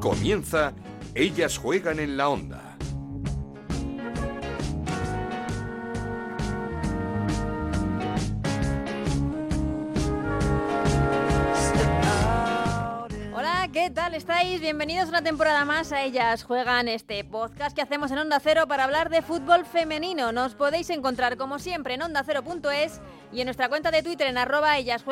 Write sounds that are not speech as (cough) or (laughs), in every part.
Comienza Ellas juegan en la onda. Hola, ¿qué tal estáis? Bienvenidos una temporada más a Ellas Juegan, este podcast que hacemos en Onda Cero para hablar de fútbol femenino. Nos podéis encontrar como siempre en ondacero.es y en nuestra cuenta de Twitter en arroba Ellas.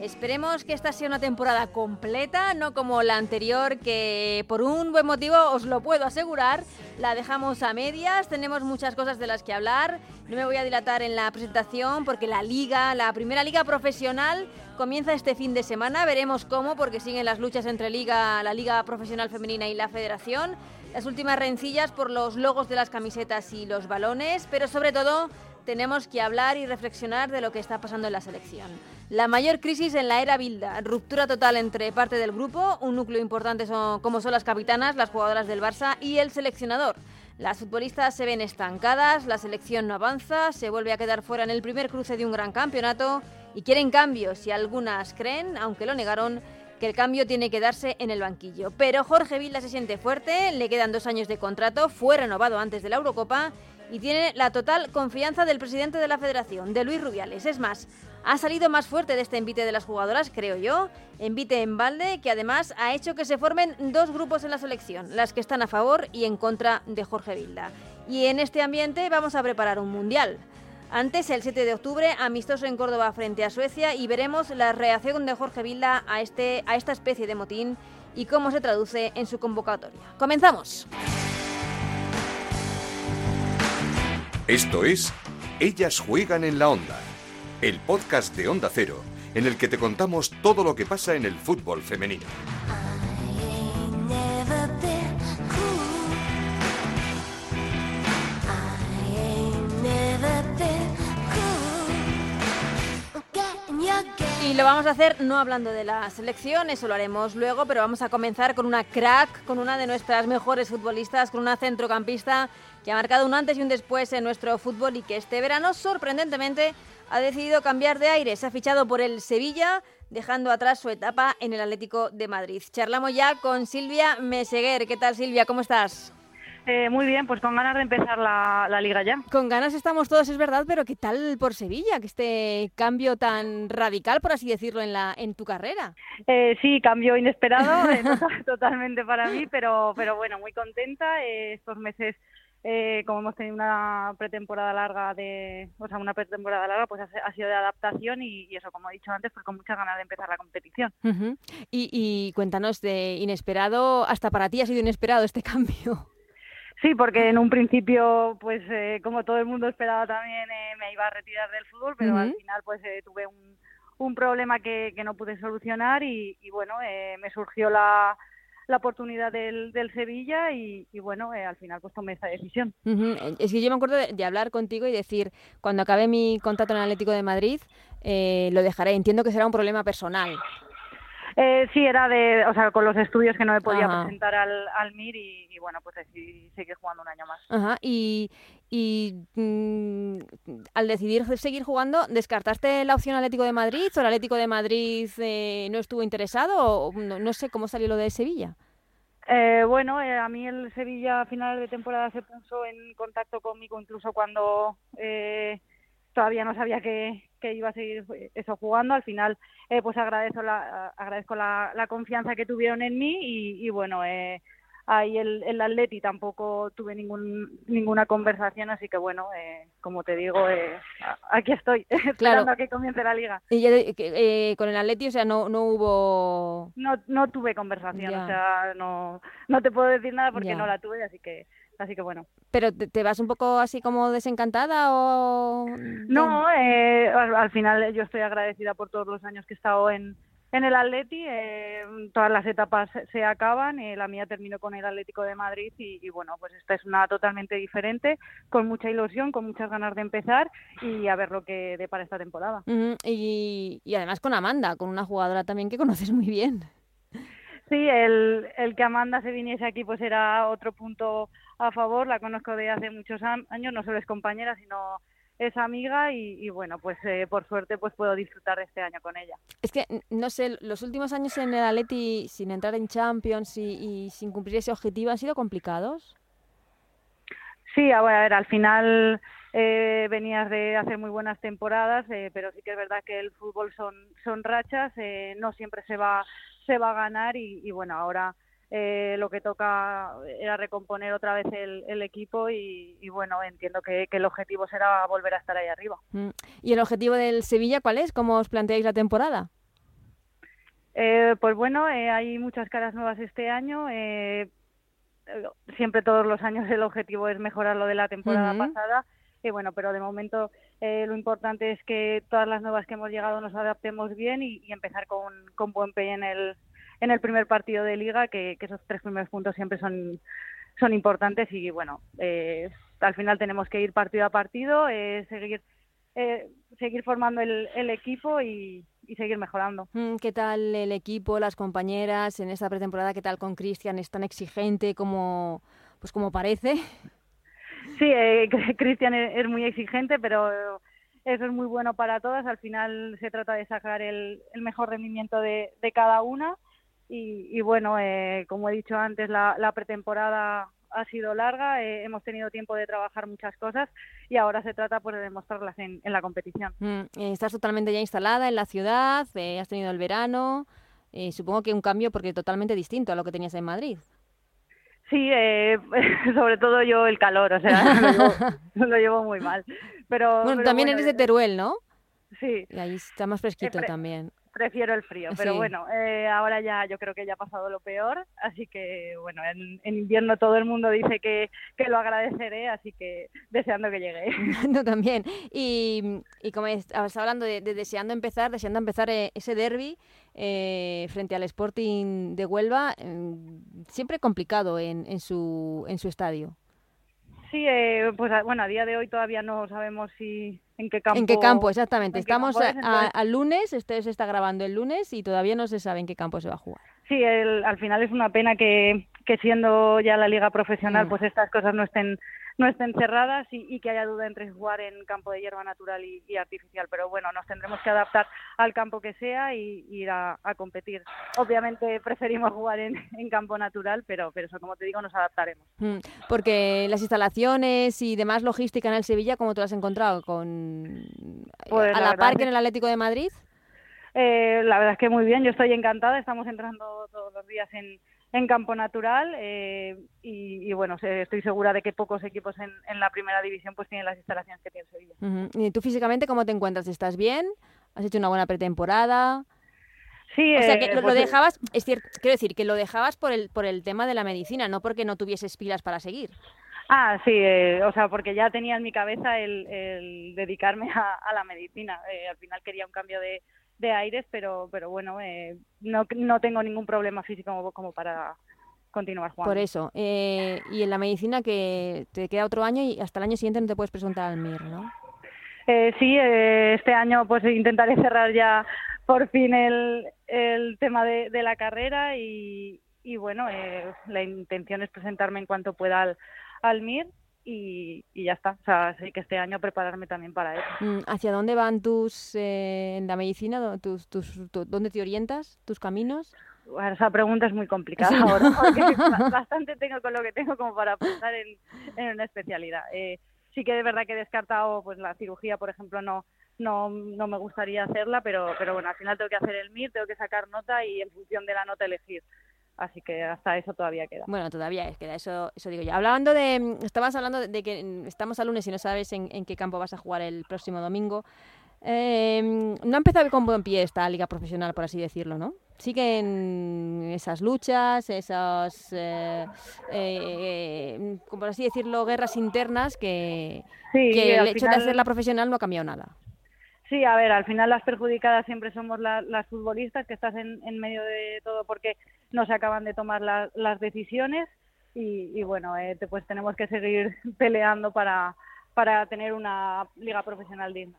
Esperemos que esta sea una temporada completa, no como la anterior, que por un buen motivo os lo puedo asegurar, la dejamos a medias, tenemos muchas cosas de las que hablar, no me voy a dilatar en la presentación porque la liga, la primera liga profesional, comienza este fin de semana, veremos cómo, porque siguen las luchas entre liga, la liga profesional femenina y la federación, las últimas rencillas por los logos de las camisetas y los balones, pero sobre todo tenemos que hablar y reflexionar de lo que está pasando en la selección. La mayor crisis en la era Bilda, ruptura total entre parte del grupo, un núcleo importante son, como son las capitanas, las jugadoras del Barça y el seleccionador. Las futbolistas se ven estancadas, la selección no avanza, se vuelve a quedar fuera en el primer cruce de un gran campeonato y quieren cambios y algunas creen, aunque lo negaron, que el cambio tiene que darse en el banquillo. Pero Jorge Vilda se siente fuerte, le quedan dos años de contrato, fue renovado antes de la Eurocopa y tiene la total confianza del presidente de la federación, de Luis Rubiales. Es más, ha salido más fuerte de este envite de las jugadoras, creo yo. Envite en balde que además ha hecho que se formen dos grupos en la selección, las que están a favor y en contra de Jorge Vilda. Y en este ambiente vamos a preparar un mundial. Antes, el 7 de octubre, amistoso en Córdoba frente a Suecia y veremos la reacción de Jorge Vilda a, este, a esta especie de motín y cómo se traduce en su convocatoria. ¡Comenzamos! Esto es Ellas juegan en la onda el podcast de Onda Cero, en el que te contamos todo lo que pasa en el fútbol femenino. Y lo vamos a hacer no hablando de la selección, eso lo haremos luego, pero vamos a comenzar con una crack, con una de nuestras mejores futbolistas, con una centrocampista que ha marcado un antes y un después en nuestro fútbol y que este verano sorprendentemente ha decidido cambiar de aire. Se ha fichado por el Sevilla, dejando atrás su etapa en el Atlético de Madrid. Charlamos ya con Silvia Meseguer. ¿Qué tal, Silvia? ¿Cómo estás? Eh, muy bien, pues con ganas de empezar la, liga ya. Con ganas estamos todos, es verdad, pero ¿qué tal por Sevilla? Que este cambio tan radical, por así decirlo, en la en tu carrera. Eh, sí, cambio inesperado, eh, (laughs) totalmente para mí, pero pero bueno, muy contenta. estos meses eh, como hemos tenido una pretemporada larga de, o sea, una pretemporada larga, pues ha, sido de adaptación y, eso, como he dicho antes, pues con muchas ganas de empezar la competición. y, cuéntanos de inesperado, hasta para ti ha sido inesperado este (laughs) cambio. Sí, porque en un principio, pues eh, como todo el mundo esperaba también, eh, me iba a retirar del fútbol, pero al final pues tuve un, un problema que, que, no pude solucionar y, y bueno, me surgió la la oportunidad del, del Sevilla y, bueno, eh, al final pues tomé esa decisión. Es que yo me acuerdo de, hablar contigo y decir, cuando acabe mi contrato en Atlético de Madrid, eh, lo dejaré. Entiendo que será un problema personal. Eh, sí, era de, o sea, con los estudios que no me podía presentar al, al MIR y, bueno, pues decidí seguir jugando un año más. Ajá, y, y mm, al decidir seguir jugando, ¿descartaste la opción Atlético de Madrid o el Atlético de Madrid eh, no estuvo interesado o no, sé cómo salió lo de Sevilla? Eh, bueno, eh, a mí el Sevilla a finales de temporada se puso en contacto conmigo incluso cuando todavía no sabía que, iba a seguir eso jugando. Al final, pues agradezco la, agradezco la, confianza que tuvieron en mí y, y bueno, eh, ahí el, el Atleti tampoco tuve ningún, ninguna conversación, así que bueno, eh, como te digo, eh, aquí estoy, (laughs) esperando a que comience la liga. ¿Y eh, con el Atleti, o sea, no, no hubo...? No, no tuve conversación, o sea, no, no te puedo decir nada porque no la tuve, así que... Así que bueno. ¿Pero te, vas un poco así como desencantada o...? No, eh, al, final yo estoy agradecida por todos los años que he estado en, en el Atleti eh, todas las etapas se acaban, eh, la mía terminó con el Atlético de Madrid y, bueno, pues esta es una totalmente diferente, con mucha ilusión, con muchas ganas de empezar y a ver lo que depara esta temporada. y, además con Amanda, con una jugadora también que conoces muy bien. Sí, el, el que Amanda se viniese aquí pues era otro punto a favor, la conozco de hace muchos años, no solo es compañera, sino es amiga y, bueno, pues eh, por suerte pues puedo disfrutar este año con ella. Es que, no sé, los últimos años en el Atleti sin entrar en Champions y, sin cumplir ese objetivo han sido complicados. Sí, a ver, al final eh, venías de hacer muy buenas temporadas, eh, pero sí que es verdad que el fútbol son, son rachas, no siempre se va, se va a ganar y bueno, ahora eh, lo que toca era recomponer otra vez el, equipo y, bueno, entiendo que, el objetivo será volver a estar ahí arriba. Mm. ¿Y el objetivo del Sevilla cuál es? ¿Cómo os planteáis la temporada? Eh, pues bueno, eh, hay muchas caras nuevas este año. siempre todos los años el objetivo es mejorar lo de la temporada pasada. Y bueno, pero de momento lo importante es que todas las nuevas que hemos llegado nos adaptemos bien y, empezar con, con buen pie en el, en el primer partido de liga, que, esos tres primeros puntos siempre son, son importantes y bueno, eh, al final tenemos que ir partido a partido, eh, seguir, eh, seguir formando el, el equipo y, seguir mejorando. Mm, ¿Qué tal el equipo, las compañeras en esta pretemporada? ¿Qué tal con Cristian? ¿Es tan exigente como, pues como parece? (laughs) Sí, (laughs) Cristian es, muy exigente, pero eso es muy bueno para todas. Al final se trata de sacar el, el mejor rendimiento de, de cada una y, bueno, eh, como he dicho antes, la, pretemporada ha sido larga, eh, hemos tenido tiempo de trabajar muchas cosas y ahora se trata pues, de demostrarlas en, la competición. Mm, eh, estás totalmente ya instalada en la ciudad, has tenido el verano, supongo que un cambio porque totalmente distinto a lo que tenías en Madrid. Sí, (laughs) sobre todo yo el calor, o sea, lo llevo, (laughs) muy mal. Pero, bueno, también eres de Teruel, ¿no? Sí. Y ahí está más fresquito también prefiero el frío, pero bueno, eh, ahora ya yo creo que ya ha pasado lo peor, así que bueno, en, invierno todo el mundo dice que, lo agradeceré, así que deseando que llegue. (laughs) no, también. Y, y como estabas hablando de, deseando empezar, deseando empezar eh, ese derby eh, frente al Sporting de Huelva, siempre complicado en, en, su, en su estadio. Sí, pues bueno, a día de hoy todavía no sabemos si en qué campo. En qué campo, exactamente. Estamos al lunes, este se está grabando el lunes y todavía no se sabe en qué campo se va a jugar. Sí, al final es una pena que, que siendo ya la liga profesional, mm. pues estas cosas no estén no estén cerradas y, que haya duda entre jugar en campo de hierba natural y, artificial. Pero bueno, nos tendremos que adaptar al campo que sea y, ir a, competir. Obviamente preferimos jugar en, campo natural, pero, pero eso, como te digo, nos adaptaremos. Mm, porque las instalaciones y demás logística en el Sevilla, ¿cómo te lo has encontrado? ¿Con pues a la, par que en el Atlético de Madrid? Eh, la verdad es que muy bien, yo estoy encantada, estamos entrando todos los días en, en campo natural eh, y, bueno, estoy segura de que pocos equipos en, la primera división pues tienen las instalaciones que tiene Sevilla. ¿Y tú físicamente cómo te encuentras? ¿Estás bien? ¿Has hecho una buena pretemporada? Sí, o sea, que lo, pues, dejabas, es cierto, quiero decir, que lo dejabas por el, por el tema de la medicina, no porque no tuvieses pilas para seguir. Ah, sí, eh, o sea, porque ya tenía en mi cabeza el, dedicarme a, la medicina. Eh, al final quería un cambio de, de aires, pero, pero bueno, eh, no, no tengo ningún problema físico como, para continuar jugando. Por eso. Eh, y en la medicina que te queda otro año y hasta el año siguiente no te puedes presentar al MIR, ¿no? Eh, sí, este año pues intentaré (laughs) cerrar ya por fin el, el tema de, de la carrera y, y bueno, la intención es presentarme en cuanto pueda al, al MIR y, ya está. O sea, sí que este año prepararme también para eso. Mm, ¿Hacia dónde van tus, eh, en la medicina, tus, tus, dónde te orientas, tus caminos? Bueno, esa pregunta es muy complicada ahora, porque (laughs) bastante tengo con lo que tengo como para pensar en, en una especialidad. Eh, sí que de verdad que he descartado pues la cirugía, por ejemplo, no no, no me gustaría hacerla, pero, pero bueno, al final tengo que hacer el MIR, tengo que sacar nota y en función de la nota elegir. Así que hasta eso todavía queda. Bueno, todavía queda, eso, eso digo yo. Hablando de, estabas hablando de que estamos a lunes y no sabes en, qué campo vas a jugar el próximo domingo. Em, no ha empezado con buen pie esta liga profesional, por así decirlo, ¿no? Siguen esas luchas, esas, eh, eh, por así decirlo, guerras internas que, el hecho de hacerla profesional no ha cambiado nada. Sí, a ver, al final las perjudicadas siempre somos las futbolistas, que estás en, en, medio de todo porque no se acaban de tomar las decisiones y, bueno, eh, pues tenemos que seguir (laughs) peleando para, para tener una liga profesional digna.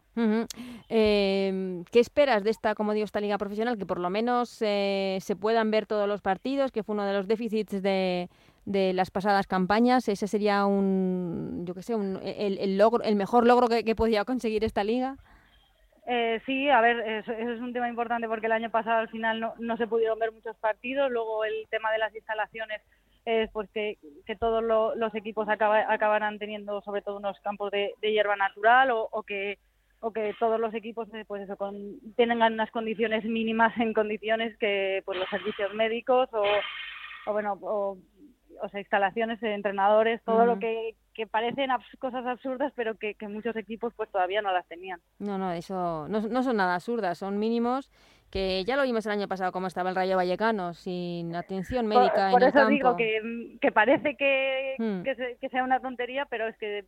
Em, ¿Qué esperas de esta, como digo, esta liga profesional? Que por lo menos eh, se puedan ver todos los partidos, que fue uno de los déficits de, de las pasadas campañas. Ese sería un, yo qué sé, un, el, logro, el mejor logro que, que podía conseguir esta liga. Eh, sí, a ver, eso, es un tema importante porque el año pasado al final no, no se pudieron ver muchos partidos. Luego el tema de las instalaciones es pues que, todos los equipos acabarán teniendo sobre todo unos campos de, hierba natural o, que o que todos los equipos eh, pues eso con, tengan unas condiciones mínimas en condiciones que pues los servicios médicos o, o bueno o, o sea, instalaciones entrenadores todo lo que, que parecen cosas absurdas pero que, que, muchos equipos pues todavía no las tenían no no eso no, no son nada absurdas son mínimos que ya lo vimos el año pasado cómo estaba el Rayo Vallecano, sin atención médica por, por eso digo que, que parece que, hmm. que, sea una tontería, pero es que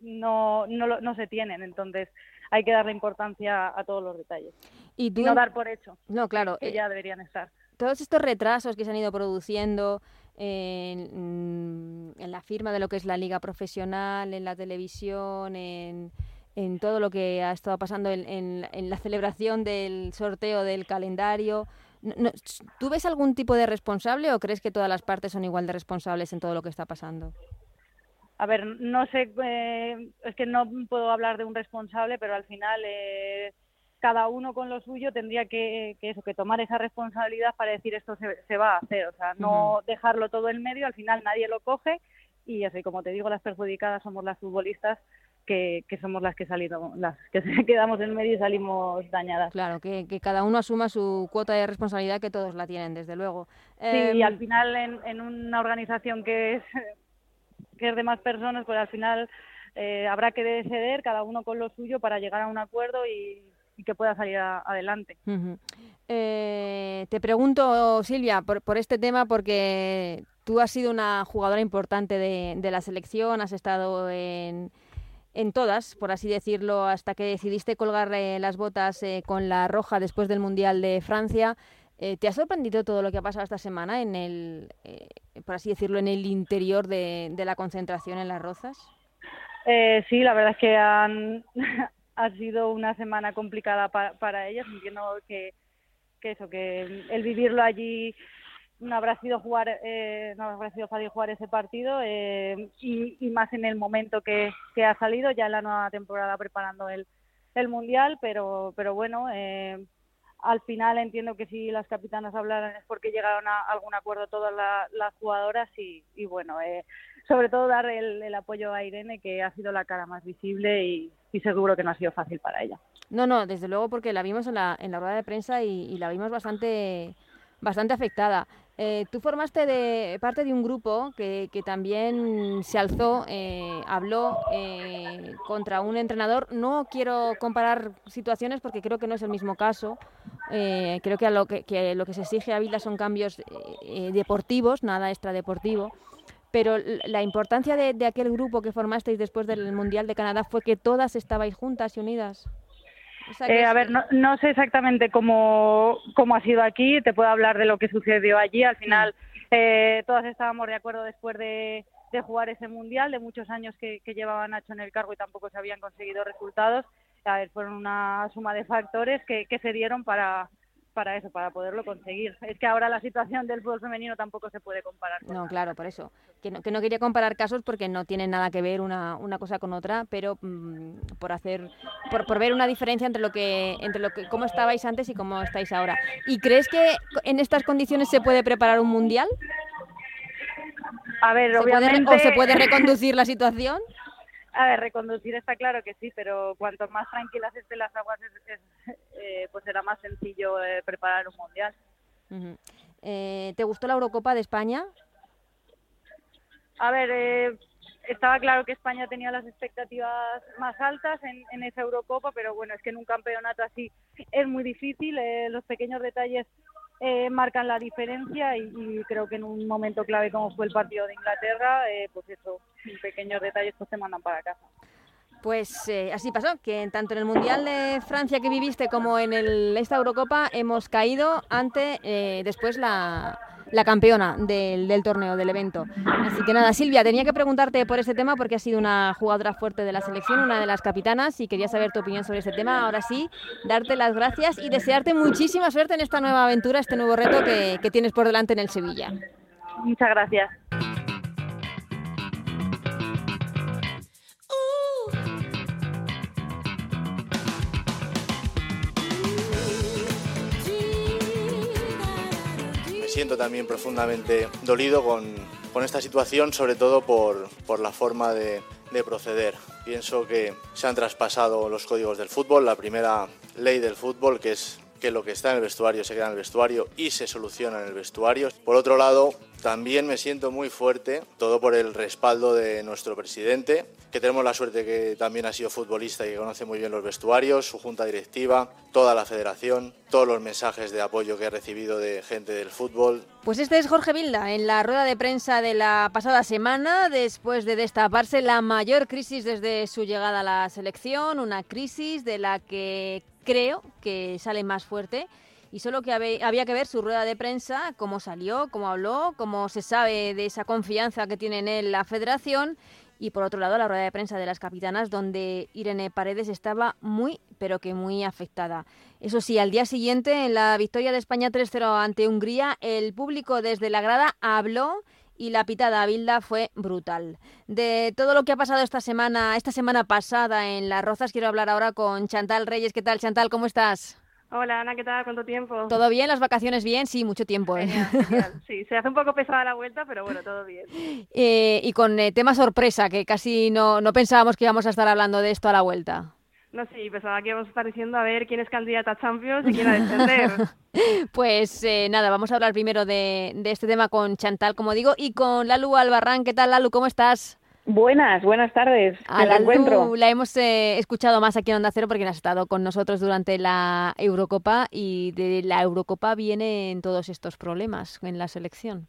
no, no, no se tienen, entonces hay que darle importancia a todos los detalles. Y, no dar por hecho no, claro, que ya deberían estar. Todos estos retrasos que se han ido produciendo en, en la firma de lo que es la liga profesional, en la televisión, en en todo lo que ha estado pasando en, en, la celebración del sorteo del calendario. ¿Tú ves algún tipo de responsable o crees que todas las partes son igual de responsables en todo lo que está pasando? A ver, no sé, eh, es que no puedo hablar de un responsable, pero al final eh, cada uno con lo suyo tendría que, eso, que tomar esa responsabilidad para decir esto se, se va a hacer, o sea, no dejarlo todo en medio, al final nadie lo coge y eso, y como te digo, las perjudicadas somos las futbolistas que, somos las que salimos, las que (laughs) quedamos en medio y salimos dañadas. Claro, que, cada uno asuma su cuota de responsabilidad que todos la tienen, desde luego. Sí, y em, al final en, una organización que es, (laughs) que es de más personas, pues al final eh, habrá que ceder cada uno con lo suyo para llegar a un acuerdo y, que pueda salir adelante. Eh, te pregunto, Silvia, por, por, este tema, porque tú has sido una jugadora importante de, de la selección, has estado en, en todas, por así decirlo, hasta que decidiste colgar eh, las botas eh, con la roja después del Mundial de Francia. Eh, ¿Te ha sorprendido todo lo que ha pasado esta semana en el, por así decirlo, en el interior de, la concentración en las Rozas? sí, la verdad es que han, ha sido una semana complicada para ellas. Entiendo que, que eso, que el vivirlo allí no habrá sido jugar eh, no habrá sido fácil jugar ese partido eh, y, más en el momento que, que, ha salido ya en la nueva temporada preparando el, el mundial pero pero bueno eh, al final entiendo que si las capitanas hablaran es porque llegaron a algún acuerdo todas las jugadoras y, y bueno sobre todo dar el, apoyo a Irene que ha sido la cara más visible y, seguro que no ha sido fácil para ella no no desde luego porque la vimos en la, en la rueda de prensa y, la vimos bastante bastante afectada. Eh, tú formaste de parte de un grupo que, que también se alzó, eh, habló eh, contra un entrenador. No quiero comparar situaciones porque creo que no es el mismo caso. creo que, lo que, lo que se exige a Vila son cambios deportivos, nada extradeportivo. Pero la importancia de, de aquel grupo que formasteis después del Mundial de Canadá fue que todas estabais juntas y unidas. Eh, a ver, no, no, sé exactamente cómo, cómo ha sido aquí, te puedo hablar de lo que sucedió allí. Al final, eh, todas estábamos de acuerdo después de, de, jugar ese mundial, de muchos años que, que llevaba Nacho en el cargo y tampoco se habían conseguido resultados. A ver, fueron una suma de factores que, que se dieron para, para eso, para poderlo conseguir. Es que ahora la situación del fútbol femenino tampoco se puede comparar. no, claro, por eso. Que no, que no quería comparar casos porque no tienen nada que ver una, una cosa con otra, pero mm, por hacer, por, por, ver una diferencia entre lo que, entre lo que, cómo estabais antes y cómo estáis ahora. ¿Y crees que en estas condiciones se puede preparar un mundial? A ver, obviamente. ¿O se puede reconducir la situación? A ver, reconducir está claro que sí, pero cuanto más tranquilas estén las aguas, eh, pues será más sencillo eh, preparar un mundial. eh, ¿Te gustó la Eurocopa de España? A ver, eh, estaba claro que España tenía las expectativas más altas en, en, esa Eurocopa, pero bueno, es que en un campeonato así es muy difícil. Eh, los pequeños detalles eh, marcan la diferencia y, creo que en un momento clave como fue el partido de Inglaterra, eh, pues eso, pequeños detalles pues te mandan para casa. Pues eh, así pasó, que tanto en el Mundial de Francia que viviste como en el, esta Eurocopa hemos caído ante después la, la campeona del, del, torneo, del evento. Así que nada, Silvia, tenía que preguntarte por este tema porque has sido una jugadora fuerte de la selección, una de las capitanas, y quería saber tu opinión sobre este tema. Ahora sí, darte las gracias y desearte muchísima suerte en esta nueva aventura, este nuevo reto que, que tienes por delante en el Sevilla. Muchas gracias. Siento también profundamente dolido con, con esta situación, sobre todo por, por la forma de, de proceder. Pienso que se han traspasado los códigos del fútbol, la primera ley del fútbol, que es que lo que está en el vestuario se queda en el vestuario y se soluciona en el vestuario. Por otro lado, también me siento muy fuerte, todo por el respaldo de nuestro presidente, que tenemos la suerte que también ha sido futbolista y que conoce muy bien los vestuarios, su junta directiva, toda la federación, todos los mensajes de apoyo que he recibido de gente del fútbol. Pues este es Jorge Vilda en la rueda de prensa de la pasada semana, después de destaparse la mayor crisis desde su llegada a la selección, una crisis de la que creo que sale más fuerte. Y solo que había que ver su rueda de prensa, cómo salió, cómo habló, cómo se sabe de esa confianza que tiene en él la federación. Y por otro lado, la rueda de prensa de las capitanas, donde Irene Paredes estaba muy, pero que muy afectada. Eso sí, al día siguiente, en la victoria de España 3-0 ante Hungría, el público desde la grada habló y la pitada a Bilda fue brutal. De todo lo que ha pasado esta semana, esta semana pasada en Las Rozas, quiero hablar ahora con Chantal Reyes. ¿Qué tal, Chantal? ¿Cómo estás? Hola Ana, ¿qué tal? ¿Cuánto tiempo? ¿Todo bien? ¿Las vacaciones bien? Sí, mucho tiempo. ¿eh? (laughs) Sí, se hace un poco pesada la vuelta, pero bueno, todo bien. Eh, y con eh, tema sorpresa, que casi no, no pensábamos que íbamos a estar hablando de esto a la vuelta. No sé, pensaba que íbamos a estar diciendo a ver quién es candidata a Champions y quién a defender. (laughs) pues eh, nada, vamos a hablar primero de, de este tema con Chantal, como digo, y con Lalu Albarrán. ¿Qué tal, Lalu? ¿Cómo estás? Buenas, buenas tardes. A la encuentro. la hemos eh, escuchado más aquí en Onda Cero porque has estado con nosotros durante la Eurocopa y de la Eurocopa vienen todos estos problemas en la selección.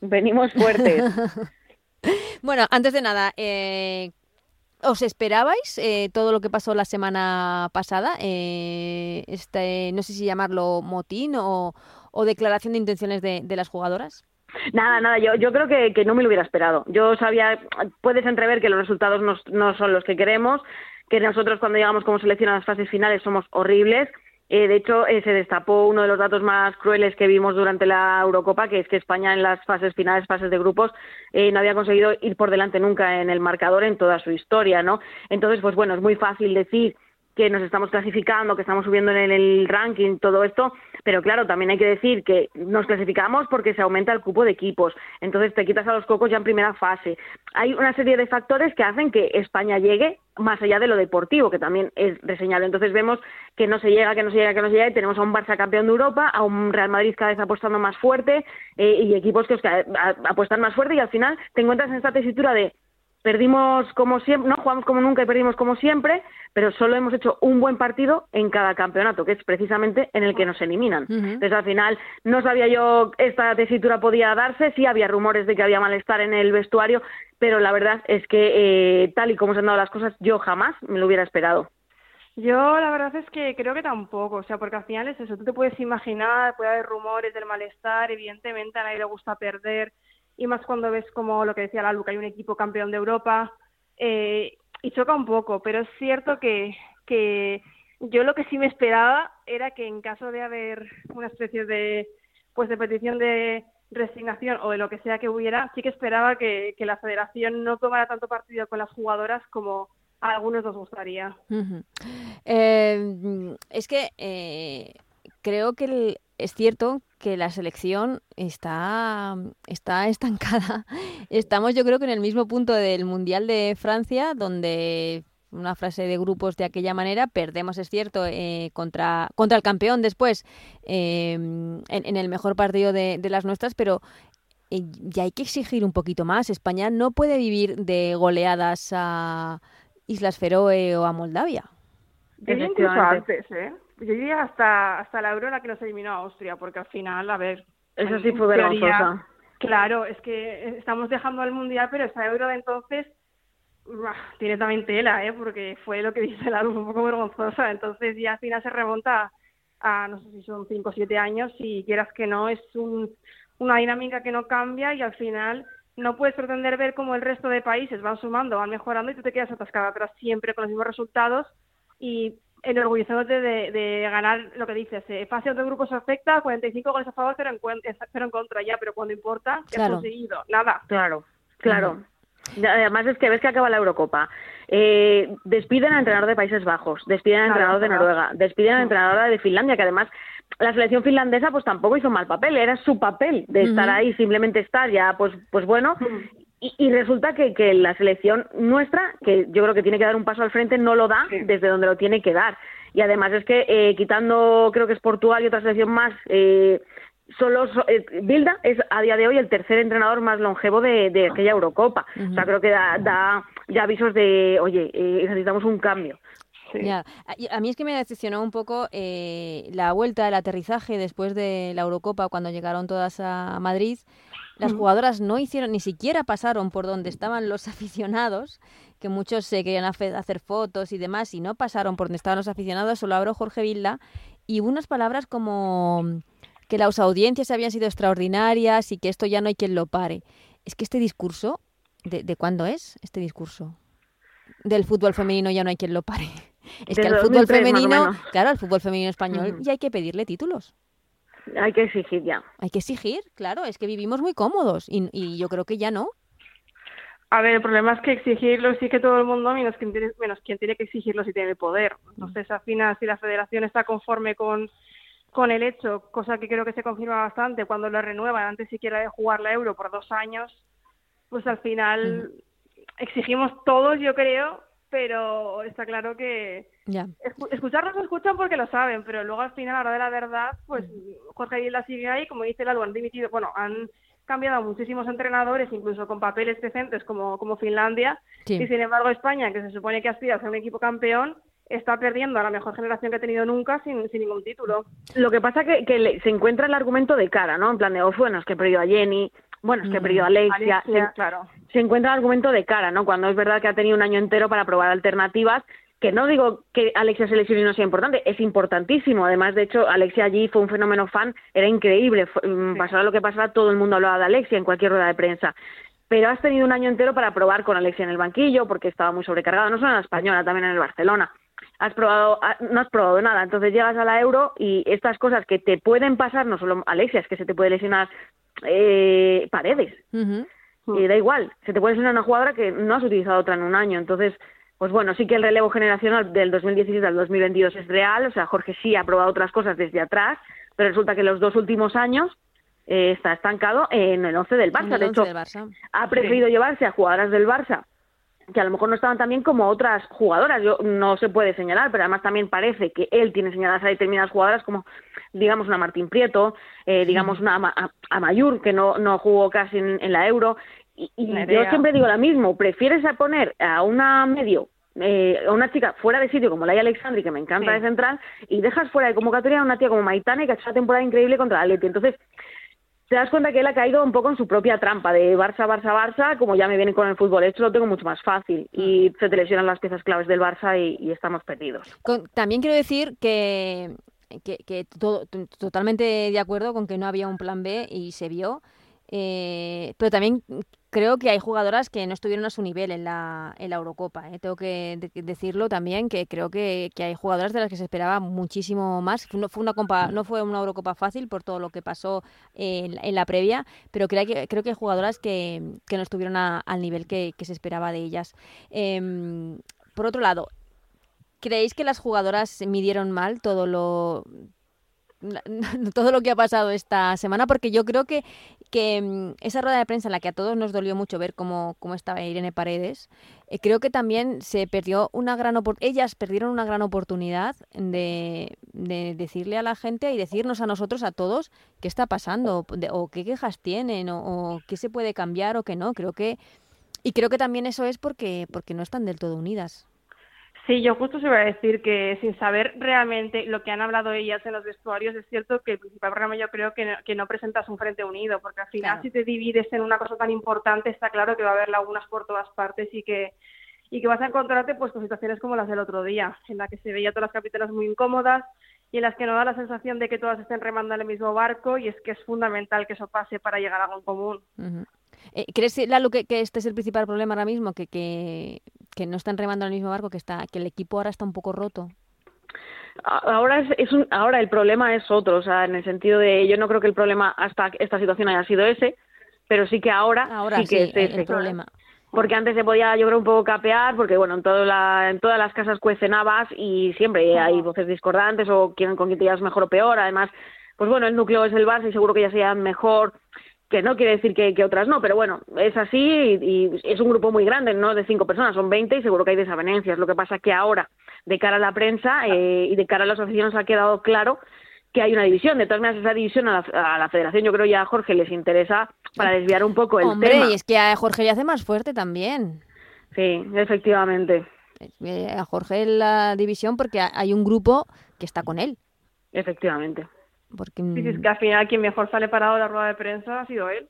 Venimos fuertes. (laughs) bueno, antes de nada, eh, ¿os esperabais eh, todo lo que pasó la semana pasada? este, no sé si llamarlo motín o, declaración de intenciones de las jugadoras. Nada, nada, yo, yo creo que, que no me lo hubiera esperado. Yo sabía, puedes entrever que los resultados no, no son los que queremos, que nosotros cuando llegamos como selección a las fases finales somos horribles. Eh, de hecho, eh, se destapó uno de los datos más crueles que vimos durante la Eurocopa, que es que España en las fases finales, fases de grupos, eh, no había conseguido ir por delante nunca en el marcador en toda su historia, ¿no? Entonces, pues bueno, es muy fácil decir que nos estamos clasificando, que estamos subiendo en el ranking, todo esto, pero claro, también hay que decir que nos clasificamos porque se aumenta el cupo de equipos, entonces te quitas a los cocos ya en primera fase. Hay una serie de factores que hacen que España llegue más allá de lo deportivo, que también es reseñable. Entonces vemos que no se llega, que no se llega, que no se llega, y tenemos a un Barça campeón de Europa, a un Real Madrid cada vez apostando más fuerte eh, y equipos que, que apuestan más fuerte y al final te encuentras en esta tesitura de perdimos como siempre, no jugamos como nunca y perdimos como siempre, pero solo hemos hecho un buen partido en cada campeonato, que es precisamente en el que nos eliminan. Entonces al final no sabía yo esta tesitura podía darse, sí había rumores de que había malestar en el vestuario, pero la verdad es que eh, tal y como se han dado las cosas, yo jamás me lo hubiera esperado. Yo la verdad es que creo que tampoco, o sea, porque al final es eso, tú te puedes imaginar, puede haber rumores del malestar, evidentemente a nadie le gusta perder, y más cuando ves como lo que decía la Luca, hay un equipo campeón de Europa eh, y choca un poco, pero es cierto que, que yo lo que sí me esperaba era que en caso de haber una especie de pues de petición de resignación o de lo que sea que hubiera, sí que esperaba que, que la federación no tomara tanto partido con las jugadoras como a algunos nos gustaría. Eh, es que eh, creo que es cierto que la selección está, está estancada. (laughs) Estamos yo creo que en el mismo punto del Mundial de Francia, donde una frase de grupos de aquella manera, perdemos, es cierto, eh, contra, contra el campeón después, eh, en, el mejor partido de, las nuestras, pero eh, ya hay que exigir un poquito más. España no puede vivir de goleadas a Islas Feroe o a Moldavia. Incluso antes, ¿eh? Yo diría hasta, hasta la euro la que nos eliminó a Austria, porque al final, a ver... Eso sí fue vergonzosa. Claro, es que estamos dejando al Mundial, pero esa euro de entonces tiene también tela, ¿eh? porque fue lo que dice la luz, un poco vergonzosa. Entonces ya al final se remonta a, no sé si son 5 o 7 años, y quieras que no, es un, una dinámica que no cambia y al final no puedes pretender ver cómo el resto de países van sumando, van mejorando y tú te quedas atascada atrás siempre con los mismos resultados y enorgulleciéndote de, de ganar lo que dices, eh, fase de grupos afecta, 45 goles a favor, pero en, en contra ya, pero cuando importa, ¿qué has conseguido? Nada. Claro, claro. Además es que ves que acaba la Eurocopa. Eh, despiden al entrenador de Países Bajos, despiden al entrenador de Noruega, despiden al entrenador de Finlandia, que además la selección finlandesa pues tampoco hizo mal papel, era su papel de estar ahí, simplemente estar ya, pues, pues bueno. Y, resulta que, que la selección nuestra, que yo creo que tiene que dar un paso al frente, no lo da desde donde lo tiene que dar. Y además es que eh, quitando, creo que es Portugal y otra selección más, eh, solo eh, Bilda es a día de hoy el tercer entrenador más longevo de, aquella Eurocopa. O sea, creo que da, da ya avisos de, oye, eh, necesitamos un cambio. Ya. A mí es que me decepcionó un poco eh, la vuelta, el aterrizaje después de la Eurocopa cuando llegaron todas a Madrid. Las jugadoras no hicieron, ni siquiera pasaron por donde estaban los (laughs) aficionados, que muchos se querían hacer fotos y demás, y no pasaron por donde estaban los aficionados, solo habló Jorge Vilda, y unas palabras como que las audiencias habían sido extraordinarias y que esto ya no hay quien lo pare. Es que este discurso, ¿de, de cuándo es este discurso? Del fútbol femenino ya no hay quien lo pare. Es que al fútbol femenino, claro, al fútbol femenino español ya hay que pedirle títulos. Hay que exigir ya. Hay que exigir, claro, es que vivimos muy cómodos y, y yo creo que ya no. A ver, el problema es que exigirlo sí que todo el mundo, menos quien tiene, menos quien tiene que exigirlo si tiene el poder. Entonces, al final, si la federación está conforme con, con el hecho, cosa que creo que se confirma bastante cuando lo renuevan antes siquiera de jugar la Euro por dos años, pues al final exigimos todos, yo creo, pero está claro que ya. escucharnos escuchan porque lo saben, pero luego al final, a la hora de la verdad, pues Jorge la sigue ahí, como dice Lalo, han dimitido, bueno, han cambiado a muchísimos entrenadores, incluso con papeles decentes como, como Finlandia, y sin embargo España, que se supone que aspira a ser un equipo campeón, está perdiendo a la mejor generación que ha tenido nunca sin, sin ningún título. Lo que pasa que, que se encuentra el argumento de cara, ¿no? En plan de, oh, bueno, es que he perdido a Jenny, bueno, es que he perdido a Alexia. se, claro. se encuentra el argumento de cara, ¿no? Cuando es verdad que ha tenido un año entero para probar alternativas, que no digo que Alexia se lesione no sea importante, es importantísimo. Además, de hecho, Alexia allí fue un fenómeno fan, era increíble. Mm, pasara lo que pasara, todo el mundo hablaba de Alexia en cualquier rueda de prensa. Pero has tenido un año entero para probar con Alexia en el banquillo, porque estaba muy sobrecargada, no solo en la española, también en el Barcelona has probado, ah, no has probado nada. Entonces llegas a la Euro y estas cosas que te pueden pasar, no solo Alexia, es que se te puede lesionar eh, paredes. Y da igual, se te puede lesionar una jugadora que no has utilizado otra en un año. Entonces, pues bueno, sí que el relevo generacional del 2017 al 2022 es real. O sea, Jorge sí ha probado otras cosas desde atrás, pero resulta que los dos últimos años eh, está estancado en el 11 del Barça. de hecho, ha preferido llevarse a jugadoras del Barça que a lo mejor no estaban tan bien como otras jugadoras. Yo no se puede señalar, pero además también parece que él tiene señaladas a determinadas jugadoras como, digamos, una Martín Prieto, eh, digamos, una Amayur, que no, no jugó casi en, la Euro. Y, yo siempre digo lo mismo, prefieres a poner a una medio eh, a una chica fuera de sitio como Laia Alexandri, que me encanta de central, y dejas fuera de convocatoria a una tía como Maitane, que ha hecho una temporada increíble contra el Atleti. Entonces, te das cuenta que él ha caído un poco en su propia trampa de Barça, Barça, Barça, como ya me viene con el fútbol, esto lo tengo mucho más fácil y se te lesionan las piezas claves del Barça y, estamos perdidos. también quiero decir que, que, todo, totalmente de acuerdo con que no había un plan B y se vio, eh, pero también creo que hay jugadoras que no estuvieron a su nivel en la, en la Eurocopa. ¿eh? Tengo que decirlo también, que creo que, hay jugadoras de las que se esperaba muchísimo más. No fue una, no fue una Eurocopa fácil por todo lo que pasó en, la previa, pero creo que, creo que hay jugadoras que, no estuvieron al nivel que, se esperaba de ellas. Em, por otro lado, ¿creéis que las jugadoras midieron mal todo lo (laughs) todo lo que ha pasado esta semana, porque yo creo que, que mm, esa rueda de prensa en la que a todos nos dolió mucho ver cómo, cómo estaba Irene Paredes, eh, creo que también se perdió una gran ellas perdieron una gran oportunidad de, de, decirle a la gente y decirnos a nosotros, a todos, qué está pasando, o qué quejas tienen, o, o qué se puede cambiar o qué no. Creo que, y creo que también eso es porque, porque no están del todo unidas. Sí, yo justo se iba a decir que sin saber realmente lo que han hablado ellas en los vestuarios, es cierto que el principal problema yo creo que no, que no presentas un frente unido, porque al final si te divides en una cosa tan importante está claro que va a haber lagunas por todas partes y que y que vas a encontrarte pues con situaciones como las del otro día, en la que se veía todas las capitanas muy incómodas y en las que no da la sensación de que todas estén remando en el mismo barco y es que es fundamental que eso pase para llegar a algo en común. Eh, ¿Crees, Lalo, que, que, este es el principal problema ahora mismo? Que, que, que no están remando en el mismo barco, que, está, que el equipo ahora está un poco roto. Ahora es, es un, ahora el problema es otro, o sea, en el sentido de yo no creo que el problema hasta esta situación haya sido ese, pero sí que ahora, ahora sí que es ese. El problema. porque antes se podía yo creo un poco capear porque bueno en todo la, en todas las casas cuecen habas y siempre hay voces discordantes o quieren con quien te llevas mejor o peor además pues bueno el núcleo es el Barça y seguro que ya se mejor que no quiere decir que, que, otras no, pero bueno, es así y, es un grupo muy grande, no de cinco personas, son 20 y seguro que hay desavenencias. Lo que pasa es que ahora, de cara a la prensa eh, y de cara a las aficiones, ha quedado claro que hay una división. De todas maneras, esa división a la, federación, yo creo ya a Jorge les interesa para desviar un poco el Hombre, tema. y es que a Jorge le hace más fuerte también. Sí, efectivamente. Eh, a Jorge la división porque hay un grupo que está con él. Efectivamente. Porque... Sí, es que al final quien mejor sale parado de la rueda de prensa ha sido él.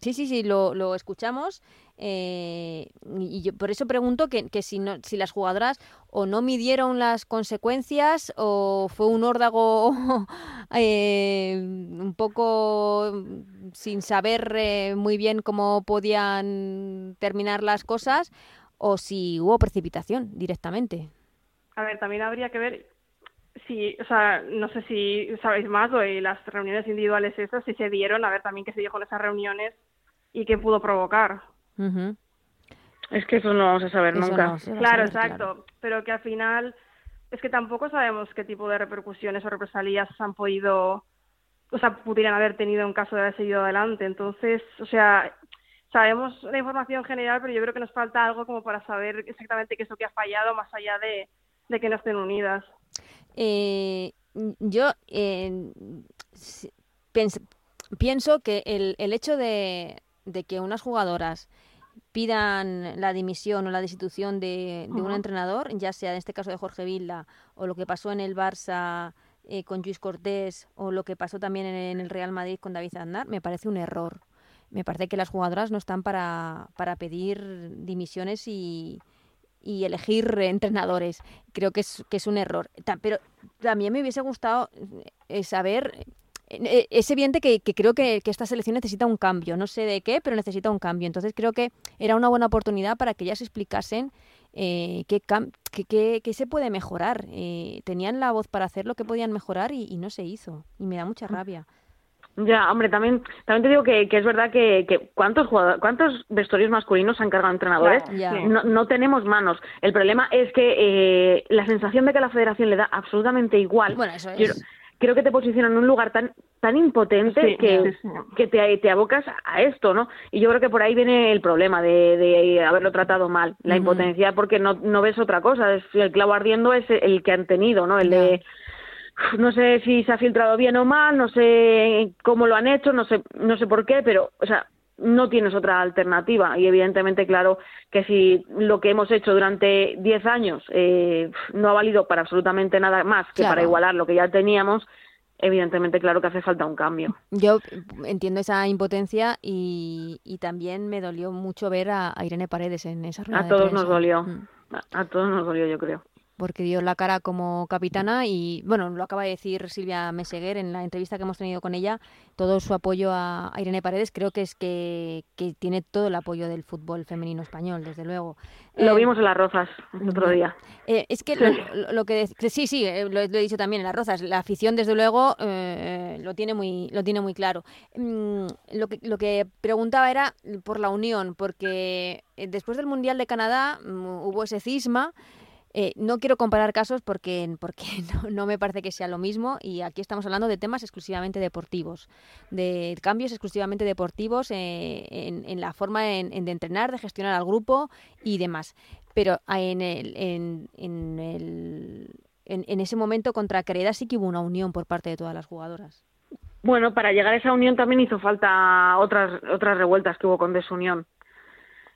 Sí, sí, sí, lo, lo escuchamos. Eh, y yo por eso pregunto que, que si, no, si las jugadoras o no midieron las consecuencias o fue un órdago (laughs) eh, un poco sin saber eh, muy bien cómo podían terminar las cosas o si hubo precipitación directamente. A ver, también habría que ver Sí, o sea, no sé si sabéis más o las reuniones individuales esas, si se dieron, a ver también qué se dijo en esas reuniones y qué pudo provocar. Es que eso no vamos a saber nunca. claro, exacto, pero que al final es que tampoco sabemos qué tipo de repercusiones o represalias han podido, o sea, pudieran haber tenido en caso de haber seguido adelante. Entonces, o sea, sabemos la información general, pero yo creo que nos falta algo como para saber exactamente qué es lo que ha fallado más allá de, de que no estén unidas. Eh, yo eh, pienso que el, el hecho de, que unas jugadoras pidan la dimisión o la destitución de, un entrenador, ya sea en este caso de Jorge Villa o lo que pasó en el Barça eh, con Luis Cortés o lo que pasó también en, el Real Madrid con David Aznar, me parece un error. Me parece que las jugadoras no están para, para pedir dimisiones y, y elegir entrenadores. Creo que es, que es un error. Pero también me hubiese gustado eh, saber eh, es evidente que, creo que, esta selección necesita un cambio, no sé de qué, pero necesita un cambio. Entonces creo que era una buena oportunidad para que ellas explicasen eh, qué, qué, se puede mejorar. tenían la voz para hacer lo que podían mejorar y, y, no se hizo. Y me da mucha mm. rabia. Ya, hombre, también, también te digo que, que es verdad que, que ¿cuántos, jugadores, cuántos vestuarios masculinos han cargado entrenadores. No, no, tenemos manos. El problema es que eh, la sensación de que a la federación le da absolutamente igual. Bueno, eso es. creo que te posiciona en un lugar tan tan impotente que, que te, te, abocas a esto, ¿no? Y yo creo que por ahí viene el problema de, de haberlo tratado mal, la impotencia, porque no, no ves otra cosa. Es, el clavo ardiendo es el que han tenido, ¿no? El de no sé si se ha filtrado bien o mal, no sé cómo lo han hecho, no sé, no sé por qué, pero, o sea, no tienes otra alternativa. Y evidentemente claro que si lo que hemos hecho durante 10 años eh, no ha valido para absolutamente nada más que para igualar lo que ya teníamos, evidentemente claro que hace falta un cambio. Yo entiendo esa impotencia y, y también me dolió mucho ver a, Irene Paredes en esa rueda A todos nos dolió, mm. a todos nos dolió yo creo porque dio la cara como capitana y, bueno, lo acaba de decir Silvia Meseguer en la entrevista que hemos tenido con ella, todo su apoyo a, Irene Paredes, creo que es que, que, tiene todo el apoyo del fútbol femenino español, desde luego. Lo eh, vimos en las Rozas el otro día. Eh, es que lo, que sí, sí, eh, lo, he dicho también en las Rozas, la afición desde luego lo tiene muy lo tiene muy claro. Mm, lo que lo que preguntaba era por la unión, porque después del Mundial de Canadá mm, hubo ese cisma eh, no quiero comparar casos porque, porque (laughs) no, me parece que sea lo mismo y aquí estamos hablando de temas exclusivamente deportivos, de cambios exclusivamente deportivos eh, en, la forma de entrenar, de gestionar al grupo y demás. Pero en, el, en, en, el, en, ese momento contra Careda sí que hubo una unión por parte de todas las jugadoras. Bueno, para llegar a esa unión también hizo falta otras otras revueltas que hubo con desunión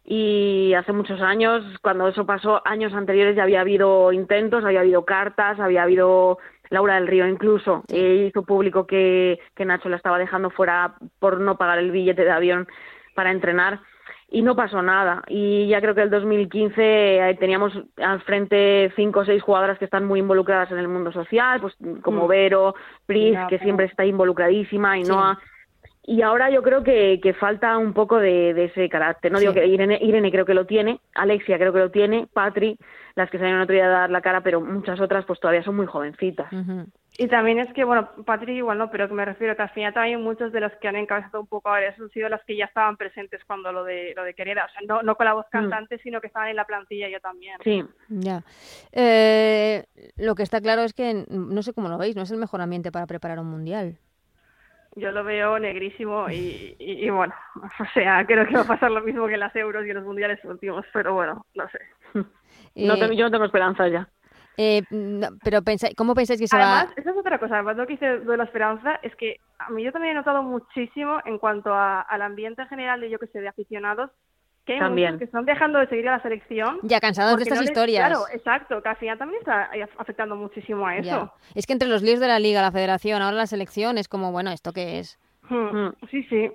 y hace muchos años, cuando eso pasó, años anteriores ya había habido intentos, había habido cartas, había habido Laura del Río incluso hizo público que, que Nacho la estaba dejando fuera por no pagar el billete de avión para entrenar y no pasó nada. Y ya creo que el 2015 eh, teníamos al frente cinco o seis jugadoras que están muy involucradas en el mundo social, pues como mm. Vero, Pris, que siempre está involucradísima, y Noah y ahora yo creo que, que falta un poco de, de ese carácter. No digo que Irene, Irene creo que lo tiene, Alexia creo que lo tiene, Patri, las que salieron otro día a dar la cara, pero muchas otras pues todavía son muy jovencitas. Y también es que, bueno, Patri igual no, pero que me refiero que al final también muchos de los que han encabezado un poco ahora han sido las que ya estaban presentes cuando lo de lo de Querida, o sea, no, no con la voz mm. cantante, sino que estaban en la plantilla yo también. Sí, ya. Eh, lo que está claro es que, no sé cómo lo veis, no es el mejor ambiente para preparar un mundial. Yo lo veo negrísimo y, y, bueno, (laughs) o sea, creo que va a pasar lo mismo que en las euros y en los mundiales últimos, pero bueno, no sé. (laughs) no eh, yo no tengo esperanza ya. Eh, pero ¿cómo pensáis que se además, va...? esa es otra cosa, además lo que hice de la esperanza es que a mí yo también he notado muchísimo en cuanto al ambiente en general de, yo que sé, de aficionados, que hay también. que están dejando de seguir a la selección. Ya cansados de estas historias. Claro, exacto, que al final también está afectando muchísimo a eso. Es que entre los líos de la liga, la federación, ahora la selección, es como, bueno, ¿esto qué es? Hmm. Sí, sí.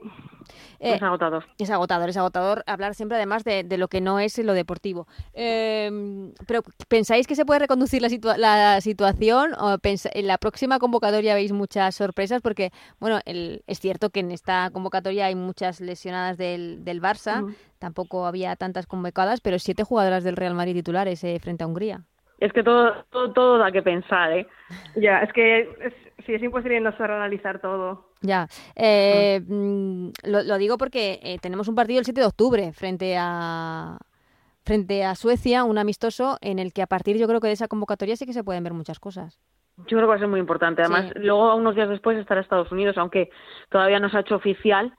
es eh, agotador. Es agotador, es agotador hablar siempre además de, lo que no es lo deportivo. Em, pero ¿pensáis que se puede reconducir la, la situación o en la próxima convocatoria veis muchas sorpresas? Porque, bueno, es cierto que en esta convocatoria hay muchas lesionadas del, del Barça, hmm. tampoco había tantas convocadas, pero siete jugadoras del Real Madrid titulares eh, frente a Hungría. Es que todo, todo, todo da que pensar, ¿eh? Ya, es que es, sí, es imposible no analizar todo. Ya, eh, mm, lo, digo porque eh, tenemos un partido el 7 de octubre frente a frente a Suecia, un amistoso en el que a partir yo creo que de esa convocatoria sí que se pueden ver muchas cosas. Yo creo que va a ser muy importante. Además, luego unos días después estará Estados Unidos, aunque todavía no se ha hecho oficial,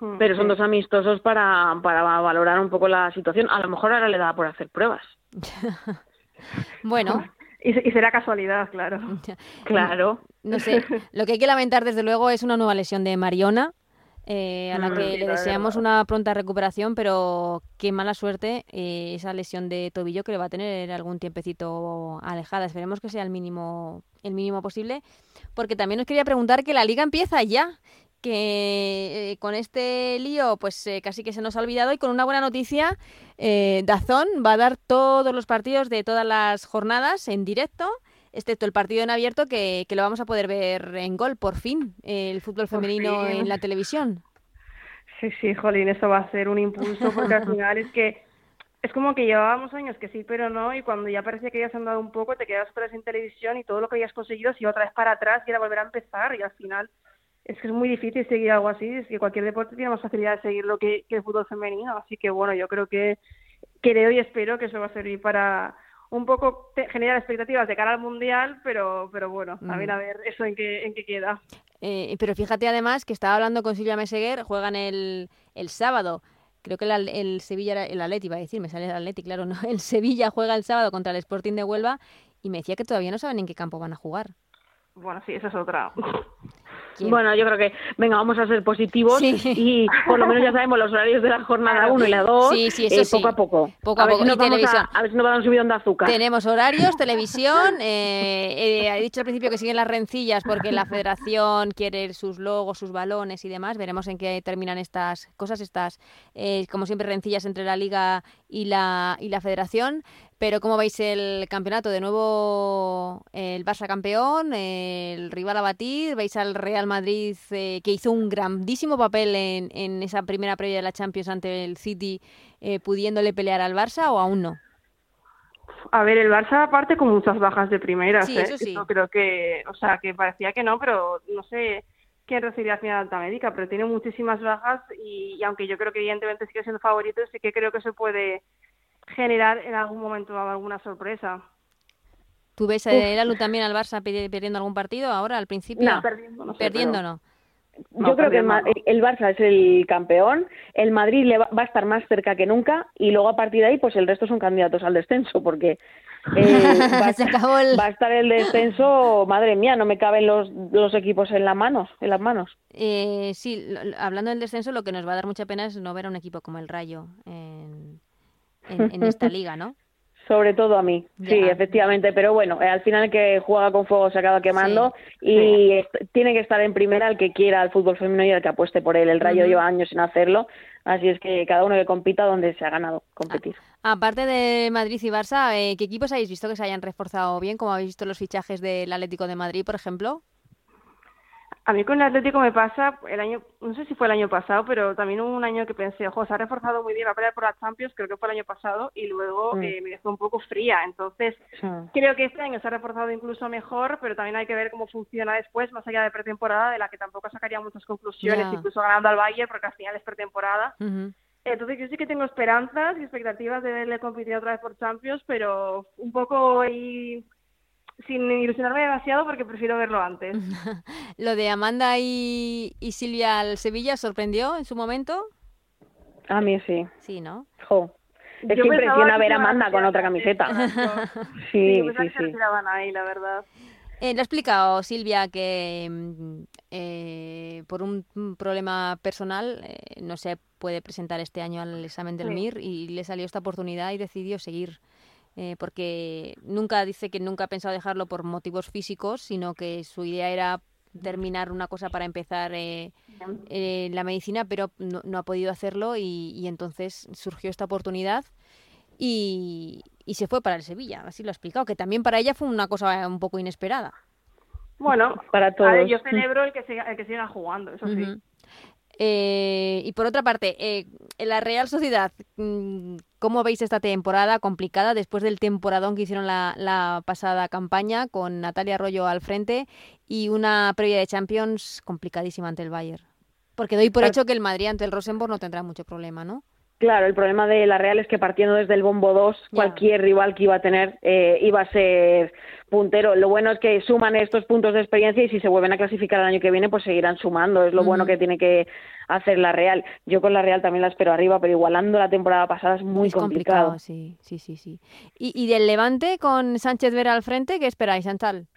hmm, pero son dos amistosos para, para valorar un poco la situación. A lo mejor ahora le da por hacer pruebas. (laughs) bueno. (laughs) Y, será casualidad, claro. (laughs) claro. No sé, (laughs) lo que hay que lamentar desde luego es una nueva lesión de Mariona, eh, a la mm, que le deseamos una pronta recuperación, pero qué mala suerte eh, esa lesión de tobillo que le va a tener algún tiempecito alejada. Esperemos que sea el mínimo, el mínimo posible, porque también os quería preguntar que la liga empieza ya que eh, con este lío pues eh, casi que se nos ha olvidado y con una buena noticia, eh, Dazón va a dar todos los partidos de todas las jornadas en directo, excepto el partido en abierto que, que lo vamos a poder ver en gol, por fin, el fútbol femenino en la televisión. Sí, sí, Jolín, eso va a ser un impulso porque al final es que es como que llevábamos años que sí, pero no, y cuando ya parecía que habías andado un poco, te quedas otra vez en televisión y todo lo que habías conseguido se iba otra vez para atrás y era volver a empezar y al final es que es muy difícil seguir algo así, es que cualquier deporte tiene más facilidad de seguirlo que, que el fútbol femenino, así que bueno, yo creo que creo y espero que eso va a servir para un poco generar expectativas de cara al mundial, pero pero bueno, a ver a ver eso en qué en qué queda. Eh, pero fíjate además que estaba hablando con Silvia Meseguer, juegan el, el sábado. Creo que el, el Sevilla, el Atleti, iba a decir, me sale el Atleti, claro, no. (laughs) El Sevilla juega el sábado contra el Sporting de Huelva y me decía que todavía no saben en qué campo van a jugar. Bueno, sí, esa es otra. Bueno, yo creo que, venga, vamos a ser positivos y por lo menos ya sabemos los horarios de la jornada 1 y la 2, sí, sí, eso eh, poco a poco. Poco a, poco. y televisión. A, ver si no van a subir de azúcar. Tenemos horarios, televisión, eh, he dicho al principio que siguen las rencillas porque la federación quiere sus logos, sus balones y demás, veremos en qué terminan estas cosas, estas, eh, como siempre, rencillas entre la liga y la, y la federación. Pero ¿cómo veis el campeonato? De nuevo el Barça campeón, el rival a batir, veis al Real Madrid eh, que hizo un grandísimo papel en, en, esa primera previa de la Champions ante el City, eh, pudiéndole pelear al Barça o aún no? A ver, el Barça aparte con muchas bajas de primeras, sí, ¿eh? Eso sí. creo que, o sea, que parecía que no, pero no sé quién recibiría al final alta médica, pero tiene muchísimas bajas y, y aunque yo creo que evidentemente sigue siendo favorito, sí que creo que se puede generar en algún momento alguna sorpresa. ¿Tú ves a luz también al Barça perdiendo algún partido ahora, al principio? No, perdiendo no. perdiendo no. Yo creo que el, Barça es el campeón, el Madrid le va, a estar más cerca que nunca y luego a partir de ahí pues el resto son candidatos al descenso porque eh, (laughs) va, a estar el descenso, madre mía, no me caben los, los equipos en las manos, en las manos. Eh, sí, hablando del descenso, lo que nos va a dar mucha pena es no ver a un equipo como el Rayo en, en, esta (laughs) liga, ¿no? Sobre todo a mí, sí, efectivamente, pero bueno, eh, al final el que juega con fuego se acaba quemando y tiene que estar en primera el que quiera el fútbol femenino y el que apueste por él. El Rayo lleva años sin hacerlo, así es que cada uno que compita donde se ha ganado competir. aparte de Madrid y Barça, eh, ¿qué equipos habéis visto que se hayan reforzado bien? ¿Cómo habéis visto los fichajes del Atlético de Madrid, por ejemplo? A mí con el Atlético me pasa, el año, no sé si fue el año pasado, pero también hubo un año que pensé, ojo, se ha reforzado muy bien, va a pelear por la Champions, creo que fue el año pasado, y luego eh, me dejó un poco fría. Entonces, creo que este año se ha reforzado incluso mejor, pero también hay que ver cómo funciona después, más allá de pretemporada, de la que tampoco sacaría muchas conclusiones, incluso ganando al Bayern, porque al final es pretemporada. Entonces, yo sí que tengo esperanzas y expectativas de verle competir otra vez por Champions, pero un poco ahí sin ilusionarme demasiado porque prefiero verlo antes. (laughs) ¿Lo de Amanda y, Silvia al Sevilla sorprendió en su momento? A mí sí. Sí, ¿no? Jo. Es que impresiona ver a Amanda con otra camiseta. (laughs) sí, sí, sí. ahí, la verdad. Eh, le ha explicado Silvia que mm, eh, por un problema personal eh, no se puede presentar este año al examen del MIR y le salió esta oportunidad y decidió seguir eh, porque nunca dice que nunca ha pensado dejarlo por motivos físicos, sino que su idea era terminar una cosa para empezar eh, eh, la medicina, pero no, ha podido hacerlo y, entonces surgió esta oportunidad y, se fue para el Sevilla, así lo ha explicado, que también para ella fue una cosa un poco inesperada. Bueno, para todos. yo celebro el que siga, el que siga jugando, eso sí. Eh, y por otra parte, eh, en la Real Sociedad, mm, ¿cómo veis esta temporada complicada después del temporadón que hicieron la, pasada campaña con Natalia Arroyo al frente y una previa de Champions complicadísima ante el Bayern? Porque doy por hecho que el Madrid ante el Rosenborg no tendrá mucho problema, ¿no? Claro, el problema de la Real es que partiendo desde el bombo 2, cualquier rival que iba a tener eh, iba a ser puntero. Lo bueno es que suman estos puntos de experiencia y si se vuelven a clasificar el año que viene, pues seguirán sumando. Es lo bueno que tiene que hacer la Real. Yo con la Real también la espero arriba, pero igualando la temporada pasada es muy complicado. Sí, sí, sí, sí. ¿Y, ¿Y, del Levante con Sánchez Vera al frente, qué esperáis, Chantal?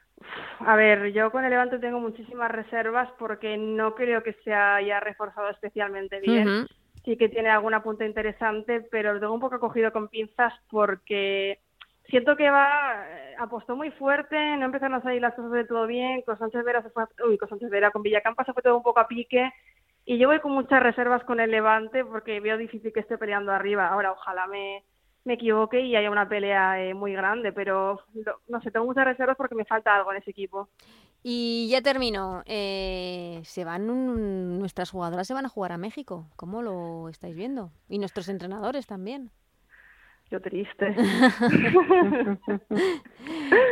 A ver, yo con el Levante tengo muchísimas reservas porque no creo que se haya reforzado especialmente bien sí que tiene alguna punta interesante, pero lo tengo un poco cogido con pinzas porque siento que va, eh, apostó muy fuerte, no empezaron a salir las cosas de todo bien, con Sánchez Vera se fue, uy, con Sánchez Vera, con Villacampa se fue todo un poco a pique, y yo voy con muchas reservas con el Levante porque veo difícil que esté peleando arriba. Ahora, ojalá me, me equivoque y haya una pelea eh, muy grande, pero no sé, tengo muchas reservas porque me falta algo en ese equipo. Y ya termino. Eh, se van nuestras jugadoras se van a jugar a México. ¿Cómo lo estáis viendo? Y nuestros entrenadores también. Yo triste. (laughs)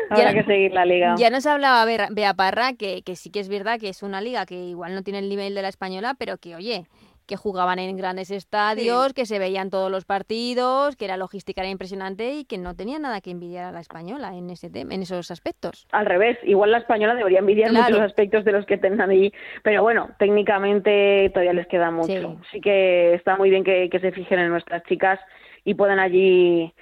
Habrá que seguir la liga. Ya nos hablaba Bea Parra que, que sí que es verdad que es una liga que igual no tiene el nivel de la española, pero que oye, que jugaban en grandes estadios, que se veían todos los partidos, que la logística era impresionante y que no tenía nada que envidiar a la española en ese en esos aspectos. Al revés, igual la española debería envidiar muchos aspectos de los que tengan ahí, pero bueno, técnicamente todavía les queda mucho. Sí, que está muy bien que, que se fijen en nuestras chicas y puedan allí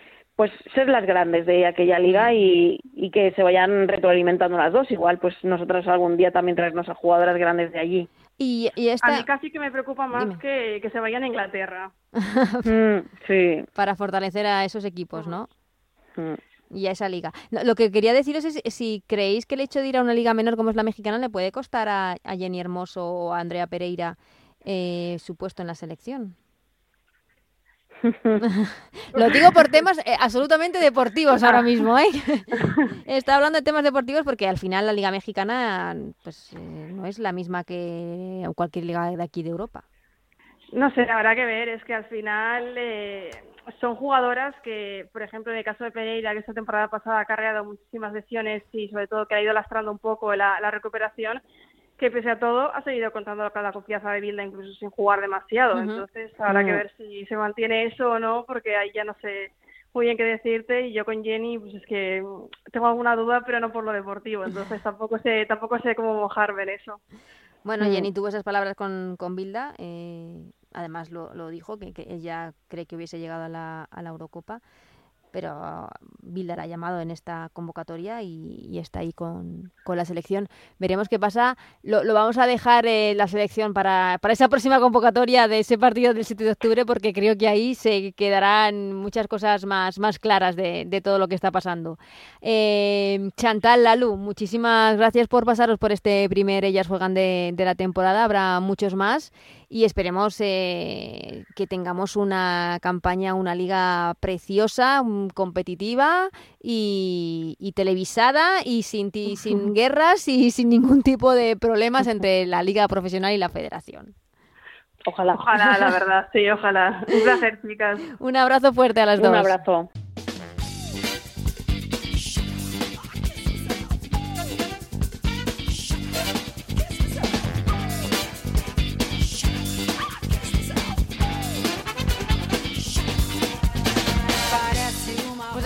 pues ser las grandes de aquella liga y, y, que se vayan retroalimentando las dos. Igual, pues nosotros algún día también traernos a jugadoras grandes de allí. Y, A mí casi que me preocupa más que, que, se vayan a Inglaterra. (laughs) Mm, sí. Para fortalecer a esos equipos, ¿no? Mm. Y a esa liga. Lo que quería deciros es si creéis que el hecho de ir a una liga menor como es la mexicana le puede costar a, Jenny Hermoso o a Andrea Pereira eh, su puesto en la selección. (laughs) Lo digo por temas eh, absolutamente deportivos ahora mismo, ¿eh? (laughs) (laughs) Está hablando de temas deportivos porque al final la Liga Mexicana pues eh, no es la misma que cualquier liga de aquí de Europa. No sé, habrá que ver, es que al final eh, son jugadoras que, por ejemplo, en el caso de Pereira, que esta temporada pasada ha cargado muchísimas lesiones y sobre todo que ha ido lastrando un poco la recuperación, que pese a todo ha seguido contando con la confianza de Bilda incluso sin jugar demasiado. Entonces habrá que ver si se mantiene eso o no, porque ahí ya no sé muy bien qué decirte. Y yo con Jenny pues es que tengo alguna duda pero no por lo deportivo. Entonces (laughs) tampoco sé tampoco sé cómo mojarme en eso. Bueno mm. Jenny tuvo esas palabras con, con Bilda eh, además lo, lo dijo que, que, ella cree que hubiese llegado a la, a la Eurocopa pero Bilder ha llamado en esta convocatoria y, está ahí con, la selección. Veremos qué pasa. Lo, vamos a dejar eh, la selección para, esa próxima convocatoria de ese partido del 7 de octubre porque creo que ahí se quedarán muchas cosas más, más claras de, todo lo que está pasando. Eh, Chantal Lalu, muchísimas gracias por pasaros por este primer Ellas Juegan de, de la temporada. Habrá muchos más y esperemos eh, que tengamos una campaña, una liga preciosa, mm, competitiva y, televisada y sin, sin (laughs) guerras y sin ningún tipo de problemas entre la liga profesional y la federación. Ojalá. Ojalá, la verdad, sí, ojalá. Un placer, chicas. Un abrazo fuerte a las dos. Un abrazo.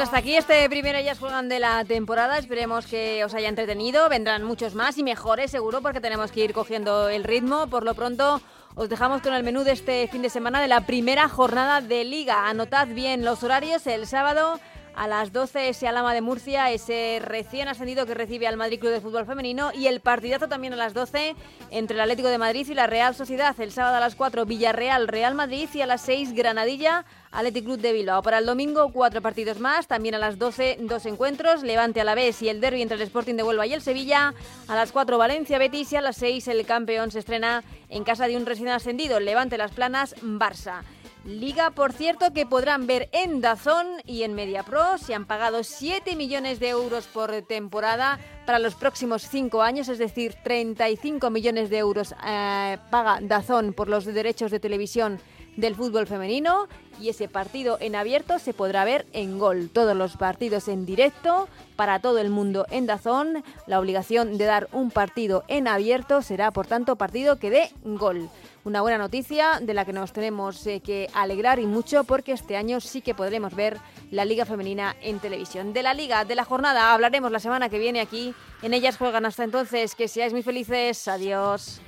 Hasta aquí este primer Ellas Juegan de la temporada. Esperemos que os haya entretenido. Vendrán muchos más y mejores, seguro, porque tenemos que ir cogiendo el ritmo. Por lo pronto, os dejamos con el menú de este fin de semana de la primera jornada de Liga. Anotad bien los horarios. El sábado a las 12 ese Alama de Murcia, ese recién ascendido que recibe al Madrid Club de Fútbol Femenino y el partidazo también a las 12 entre el Atlético de Madrid y la Real Sociedad. El sábado a las 4 Villarreal Real Madrid y a las 6 Granadilla Athletic Club de Bilbao. Para el domingo cuatro partidos más, también a las 12 dos encuentros, Levante a la vez y el derby entre el Sporting de Huelva y el Sevilla. A las 4 Valencia Betis y a las 6 el campeón se estrena en casa de un recién ascendido, Levante Las Planas Barça. Liga, por cierto, que podrán ver en Dazón y en MediaPro. Se han pagado 7 millones de euros por temporada para los próximos 5 años, es decir, 35 millones de euros eh, paga Dazón por los derechos de televisión del fútbol femenino y ese partido en abierto se podrá ver en Gol. Todos los partidos en directo para todo el mundo en Dazón. La obligación de dar un partido en abierto será, por tanto, partido que dé Gol. Una buena noticia de la que nos tenemos eh, que alegrar y mucho porque este año sí que podremos ver la Liga Femenina en televisión. De la Liga, de la jornada, hablaremos la semana que viene aquí. En ellas juegan hasta entonces. Que seáis muy felices. Adiós.